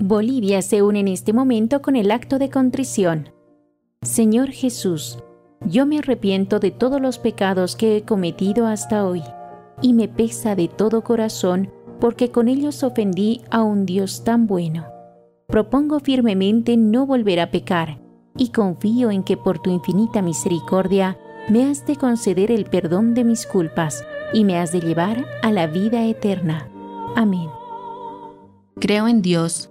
Bolivia se une en este momento con el acto de contrición. Señor Jesús, yo me arrepiento de todos los pecados que he cometido hasta hoy, y me pesa de todo corazón porque con ellos ofendí a un Dios tan bueno. Propongo firmemente no volver a pecar, y confío en que por tu infinita misericordia me has de conceder el perdón de mis culpas y me has de llevar a la vida eterna. Amén. Creo en Dios,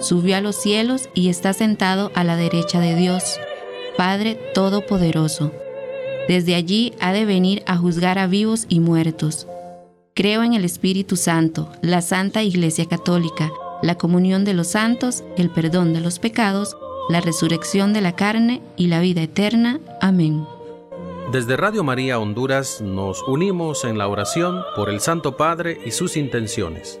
subió a los cielos y está sentado a la derecha de Dios, Padre Todopoderoso. Desde allí ha de venir a juzgar a vivos y muertos. Creo en el Espíritu Santo, la Santa Iglesia Católica, la comunión de los santos, el perdón de los pecados, la resurrección de la carne y la vida eterna. Amén. Desde Radio María Honduras nos unimos en la oración por el Santo Padre y sus intenciones.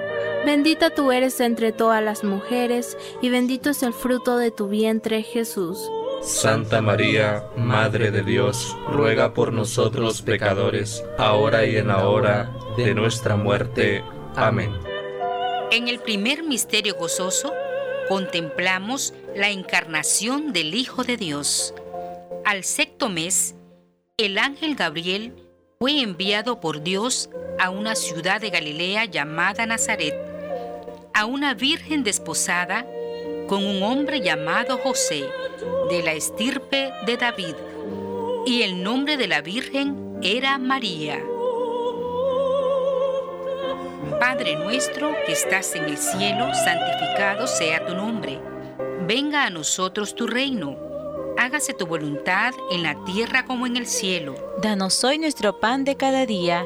Bendita tú eres entre todas las mujeres, y bendito es el fruto de tu vientre Jesús. Santa María, Madre de Dios, ruega por nosotros pecadores, ahora y en la hora de nuestra muerte. Amén. En el primer misterio gozoso, contemplamos la encarnación del Hijo de Dios. Al sexto mes, el ángel Gabriel fue enviado por Dios a una ciudad de Galilea llamada Nazaret, a una virgen desposada con un hombre llamado José, de la estirpe de David, y el nombre de la Virgen era María. Padre nuestro que estás en el cielo, santificado sea tu nombre. Venga a nosotros tu reino. Hágase tu voluntad en la tierra como en el cielo. Danos hoy nuestro pan de cada día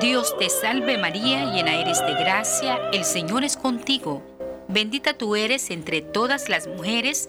Dios te salve María, llena eres de gracia, el Señor es contigo. Bendita tú eres entre todas las mujeres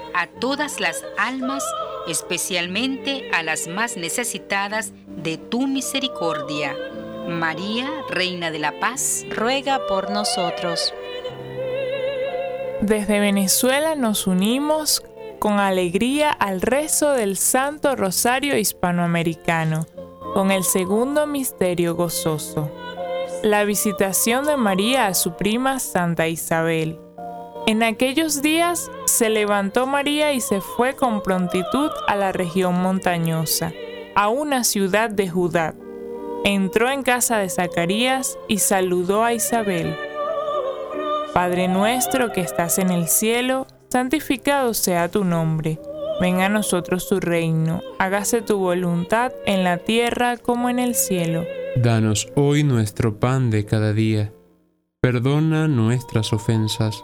a todas las almas, especialmente a las más necesitadas de tu misericordia. María, Reina de la Paz, ruega por nosotros. Desde Venezuela nos unimos con alegría al rezo del Santo Rosario Hispanoamericano, con el segundo misterio gozoso, la visitación de María a su prima Santa Isabel. En aquellos días se levantó María y se fue con prontitud a la región montañosa, a una ciudad de Judá. Entró en casa de Zacarías y saludó a Isabel. Padre nuestro que estás en el cielo, santificado sea tu nombre. Venga a nosotros tu reino, hágase tu voluntad en la tierra como en el cielo. Danos hoy nuestro pan de cada día. Perdona nuestras ofensas,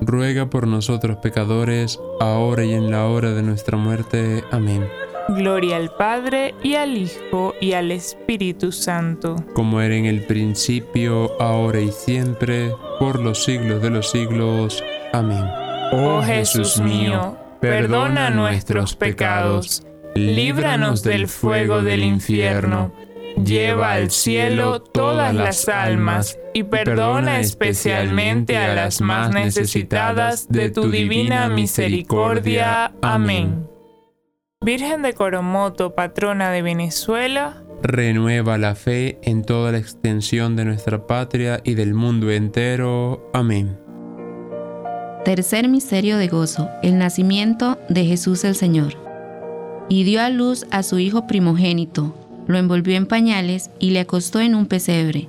ruega por nosotros pecadores, ahora y en la hora de nuestra muerte. Amén. Gloria al Padre y al Hijo y al Espíritu Santo. Como era en el principio, ahora y siempre, por los siglos de los siglos. Amén. Oh Jesús mío, perdona nuestros pecados, líbranos del fuego del infierno, lleva al cielo todas las almas y perdona especialmente a las más necesitadas de tu divina misericordia. Amén. Virgen de Coromoto, patrona de Venezuela, renueva la fe en toda la extensión de nuestra patria y del mundo entero. Amén. Tercer misterio de gozo, el nacimiento de Jesús el Señor. Y dio a luz a su Hijo primogénito, lo envolvió en pañales y le acostó en un pesebre,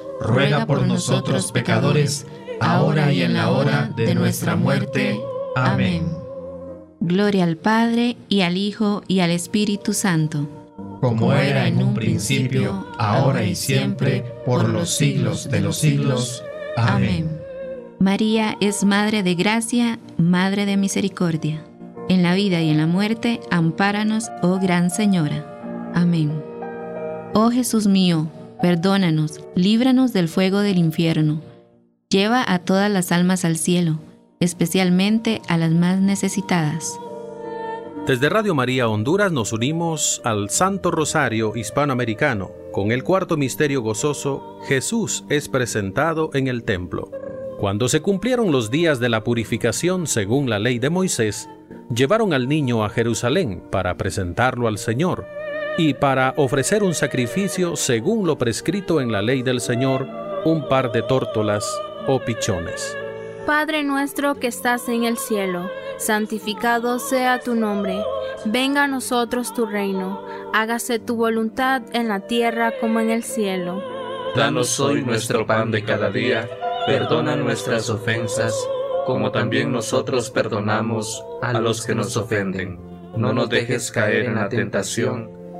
ruega por nosotros pecadores, ahora y en la hora de nuestra muerte. Amén. Gloria al Padre, y al Hijo, y al Espíritu Santo. Como era en un principio, ahora y siempre, por los siglos de los siglos. Amén. María es Madre de Gracia, Madre de Misericordia. En la vida y en la muerte, ampáranos, oh Gran Señora. Amén. Oh Jesús mío, perdónanos, líbranos del fuego del infierno. Lleva a todas las almas al cielo, especialmente a las más necesitadas. Desde Radio María Honduras nos unimos al Santo Rosario Hispanoamericano. Con el cuarto misterio gozoso, Jesús es presentado en el templo. Cuando se cumplieron los días de la purificación según la ley de Moisés, llevaron al niño a Jerusalén para presentarlo al Señor y para ofrecer un sacrificio según lo prescrito en la ley del Señor, un par de tórtolas o pichones. Padre nuestro que estás en el cielo, santificado sea tu nombre, venga a nosotros tu reino, hágase tu voluntad en la tierra como en el cielo. Danos hoy nuestro pan de cada día, perdona nuestras ofensas, como también nosotros perdonamos a los que nos ofenden. No nos dejes caer en la tentación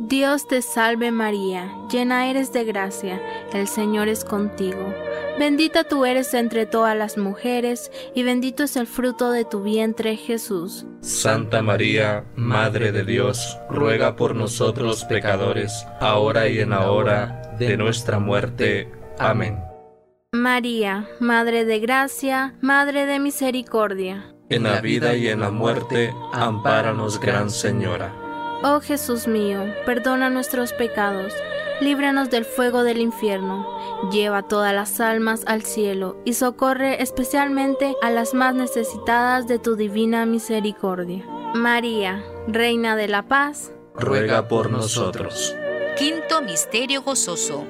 Dios te salve María, llena eres de gracia, el Señor es contigo. Bendita tú eres entre todas las mujeres, y bendito es el fruto de tu vientre Jesús. Santa María, Madre de Dios, ruega por nosotros pecadores, ahora y en la hora de nuestra muerte. Amén. María, Madre de Gracia, Madre de Misericordia. En la vida y en la muerte, ampáranos, Gran Señora. Oh Jesús mío, perdona nuestros pecados, líbranos del fuego del infierno, lleva todas las almas al cielo y socorre especialmente a las más necesitadas de tu divina misericordia. María, Reina de la Paz, ruega por nosotros. Quinto Misterio Gozoso.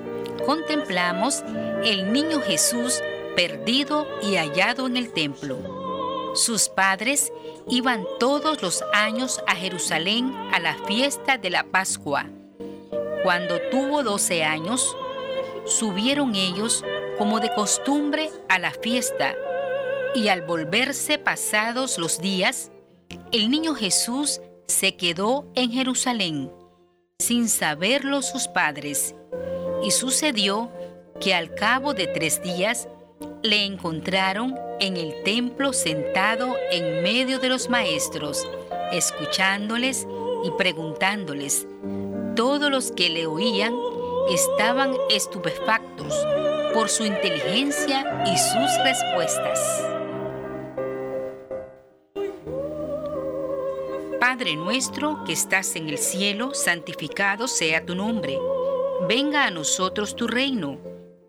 Contemplamos el niño Jesús perdido y hallado en el templo. Sus padres iban todos los años a Jerusalén a la fiesta de la Pascua. Cuando tuvo doce años, subieron ellos como de costumbre a la fiesta, y al volverse pasados los días, el niño Jesús se quedó en Jerusalén, sin saberlo sus padres, y sucedió que al cabo de tres días le encontraron en el templo sentado en medio de los maestros, escuchándoles y preguntándoles. Todos los que le oían estaban estupefactos por su inteligencia y sus respuestas. Padre nuestro que estás en el cielo, santificado sea tu nombre. Venga a nosotros tu reino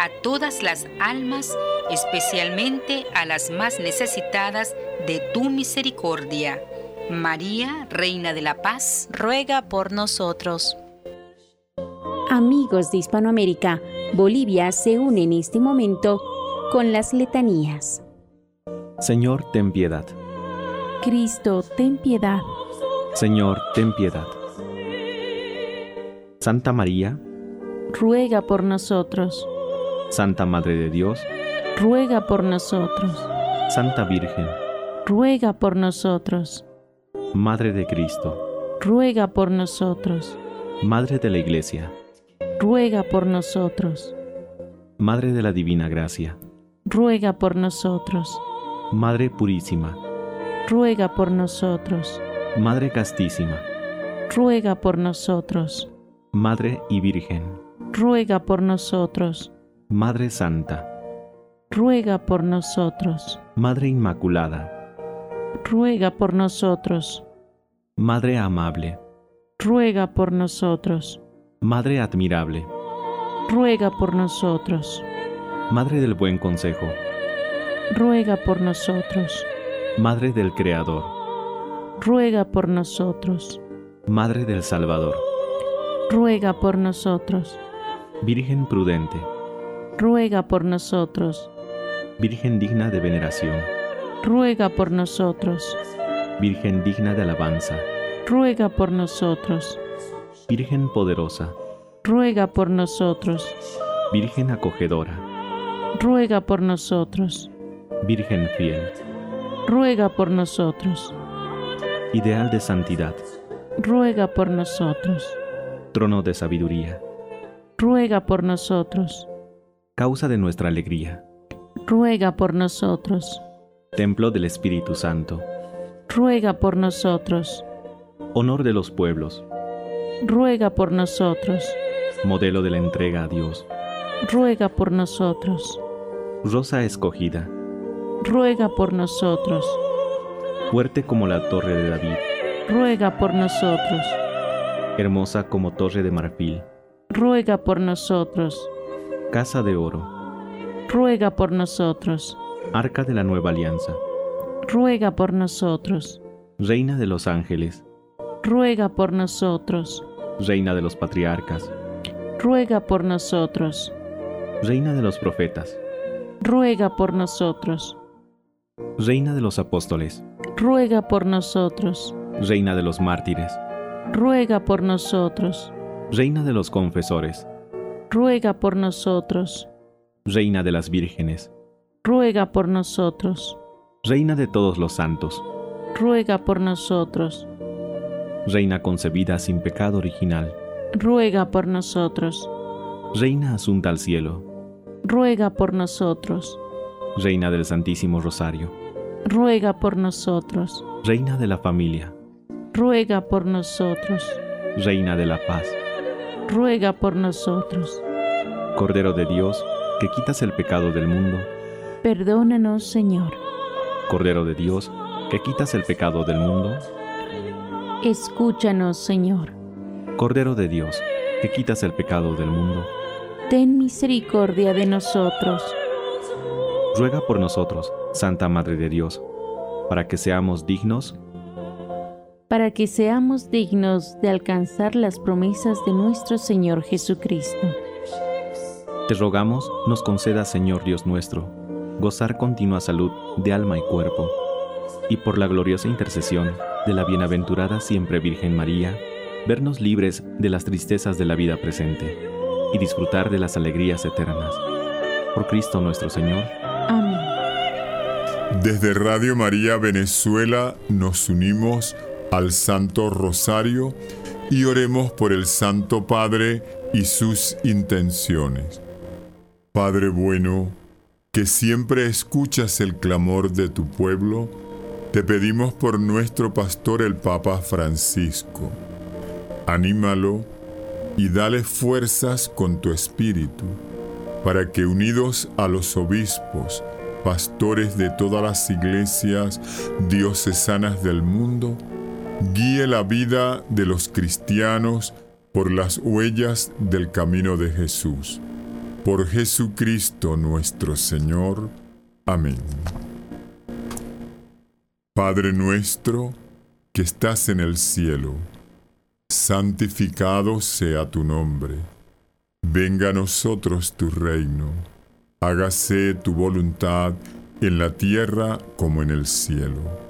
a todas las almas, especialmente a las más necesitadas de tu misericordia. María, Reina de la Paz, ruega por nosotros. Amigos de Hispanoamérica, Bolivia se une en este momento con las letanías. Señor, ten piedad. Cristo, ten piedad. Señor, ten piedad. Santa María, ruega por nosotros. Santa Madre de Dios, ruega por nosotros. Santa Virgen, ruega por nosotros. Madre de Cristo, ruega por nosotros. Madre de la Iglesia, ruega por nosotros. Madre de la Divina Gracia, ruega por nosotros. Madre Purísima, ruega por nosotros. Madre Castísima, ruega por nosotros. Madre y Virgen, ruega por nosotros. Madre Santa, ruega por nosotros. Madre Inmaculada, ruega por nosotros. Madre Amable, ruega por nosotros. Madre Admirable, ruega por nosotros. Madre del Buen Consejo, ruega por nosotros. Madre del Creador, ruega por nosotros. Madre del Salvador, ruega por nosotros. Virgen prudente, ruega por nosotros. Virgen digna de veneración, ruega por nosotros. Virgen digna de alabanza, ruega por nosotros. Virgen poderosa, ruega por nosotros. Virgen acogedora, ruega por nosotros. Virgen fiel, ruega por nosotros. Ideal de santidad, ruega por nosotros. Trono de sabiduría, ruega por nosotros causa de nuestra alegría. Ruega por nosotros. Templo del Espíritu Santo. Ruega por nosotros. Honor de los pueblos. Ruega por nosotros. Modelo de la entrega a Dios. Ruega por nosotros. Rosa escogida. Ruega por nosotros. Fuerte como la torre de David. Ruega por nosotros. Hermosa como torre de marfil. Ruega por nosotros Casa de Oro, ruega por nosotros. Arca de la Nueva Alianza, ruega por nosotros. Reina de los Ángeles, ruega por nosotros. Reina de los Patriarcas, ruega por nosotros. Reina de los Profetas, ruega por nosotros. Reina de los Apóstoles, ruega por nosotros. Reina de los Mártires, ruega por nosotros. Reina de los Confesores, ruega por nosotros. Reina de las vírgenes, ruega por nosotros. Reina de todos los santos, ruega por nosotros. Reina concebida sin pecado original, ruega por nosotros. Reina asunta al cielo, ruega por nosotros. Reina del Santísimo Rosario, ruega por nosotros. Reina de la familia, ruega por nosotros. Reina de la paz, ruega por nosotros. Cordero de Dios, que quitas el pecado del mundo, perdónanos, Señor. Cordero de Dios, que quitas el pecado del mundo, escúchanos, Señor. Cordero de Dios, que quitas el pecado del mundo, ten misericordia de nosotros. Ruega por nosotros, Santa Madre de Dios, para que seamos dignos para que seamos dignos de alcanzar las promesas de nuestro Señor Jesucristo. Te rogamos, nos conceda, Señor Dios nuestro, gozar continua salud de alma y cuerpo, y por la gloriosa intercesión de la bienaventurada siempre Virgen María, vernos libres de las tristezas de la vida presente y disfrutar de las alegrías eternas. Por Cristo nuestro Señor. Amén. Desde Radio María Venezuela nos unimos al Santo Rosario y oremos por el Santo Padre y sus intenciones. Padre bueno, que siempre escuchas el clamor de tu pueblo, te pedimos por nuestro pastor el Papa Francisco. Anímalo y dale fuerzas con tu espíritu, para que unidos a los obispos, pastores de todas las iglesias diocesanas del mundo, guíe la vida de los cristianos por las huellas del camino de Jesús. Por Jesucristo nuestro Señor. Amén. Padre nuestro, que estás en el cielo, santificado sea tu nombre. Venga a nosotros tu reino. Hágase tu voluntad en la tierra como en el cielo.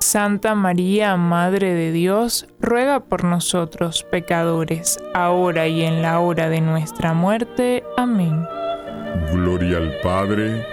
Santa María, Madre de Dios, ruega por nosotros pecadores, ahora y en la hora de nuestra muerte. Amén. Gloria al Padre,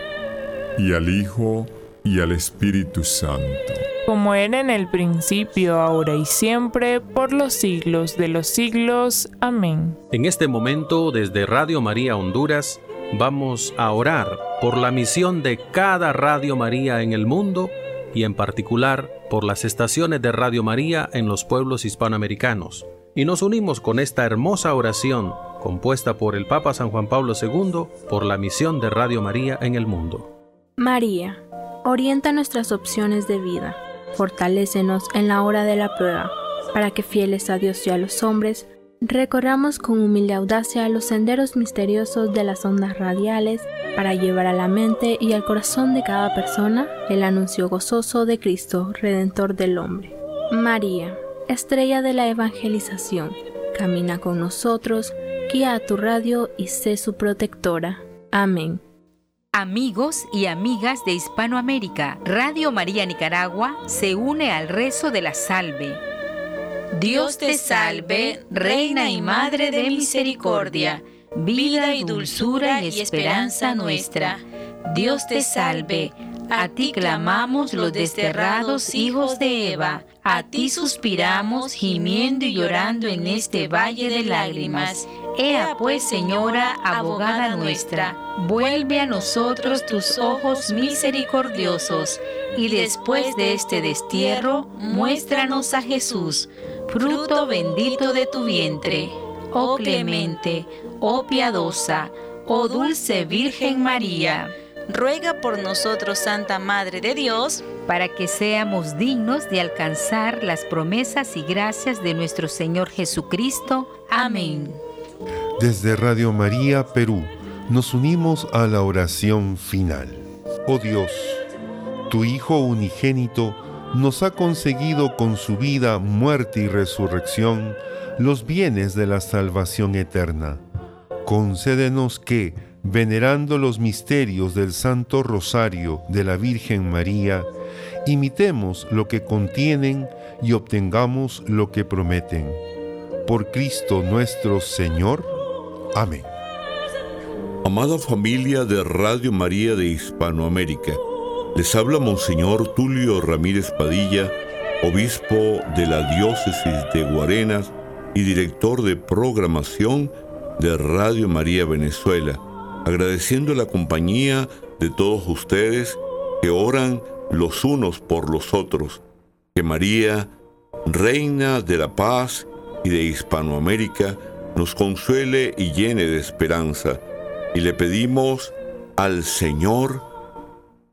y al Hijo, y al Espíritu Santo como era en el principio, ahora y siempre, por los siglos de los siglos. Amén. En este momento, desde Radio María Honduras, vamos a orar por la misión de cada Radio María en el mundo y en particular por las estaciones de Radio María en los pueblos hispanoamericanos. Y nos unimos con esta hermosa oración compuesta por el Papa San Juan Pablo II por la misión de Radio María en el mundo. María, orienta nuestras opciones de vida fortalécenos en la hora de la prueba, para que fieles a Dios y a los hombres, recorramos con humilde audacia los senderos misteriosos de las ondas radiales para llevar a la mente y al corazón de cada persona el anuncio gozoso de Cristo, Redentor del hombre. María, estrella de la evangelización, camina con nosotros, guía a tu radio y sé su protectora. Amén. Amigos y amigas de Hispanoamérica, Radio María Nicaragua se une al rezo de la salve. Dios te salve, Reina y Madre de Misericordia, vida y dulzura y esperanza nuestra. Dios te salve, a ti clamamos los desterrados hijos de Eva, a ti suspiramos gimiendo y llorando en este valle de lágrimas. Ea pues, Señora, abogada nuestra, vuelve a nosotros tus ojos misericordiosos, y después de este destierro, muéstranos a Jesús, fruto bendito de tu vientre. Oh clemente, oh piadosa, oh dulce Virgen María ruega por nosotros, Santa Madre de Dios, para que seamos dignos de alcanzar las promesas y gracias de nuestro Señor Jesucristo. Amén. Desde Radio María, Perú, nos unimos a la oración final. Oh Dios, tu Hijo unigénito nos ha conseguido con su vida, muerte y resurrección los bienes de la salvación eterna. Concédenos que, venerando los misterios del Santo Rosario de la Virgen María, imitemos lo que contienen y obtengamos lo que prometen. Por Cristo nuestro Señor. Amén. Amada familia de Radio María de Hispanoamérica, les habla Monseñor Tulio Ramírez Padilla, obispo de la diócesis de Guarenas y director de programación de Radio María Venezuela agradeciendo la compañía de todos ustedes que oran los unos por los otros. Que María, Reina de la Paz y de Hispanoamérica, nos consuele y llene de esperanza. Y le pedimos al Señor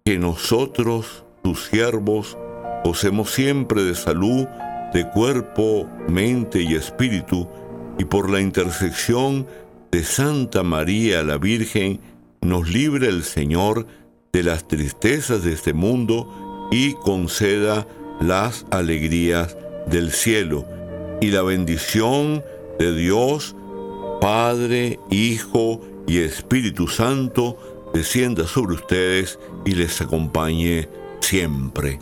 que nosotros, tus siervos, gocemos siempre de salud, de cuerpo, mente y espíritu, y por la intersección de Santa María la Virgen, nos libre el Señor de las tristezas de este mundo y conceda las alegrías del cielo. Y la bendición de Dios, Padre, Hijo y Espíritu Santo, descienda sobre ustedes y les acompañe siempre.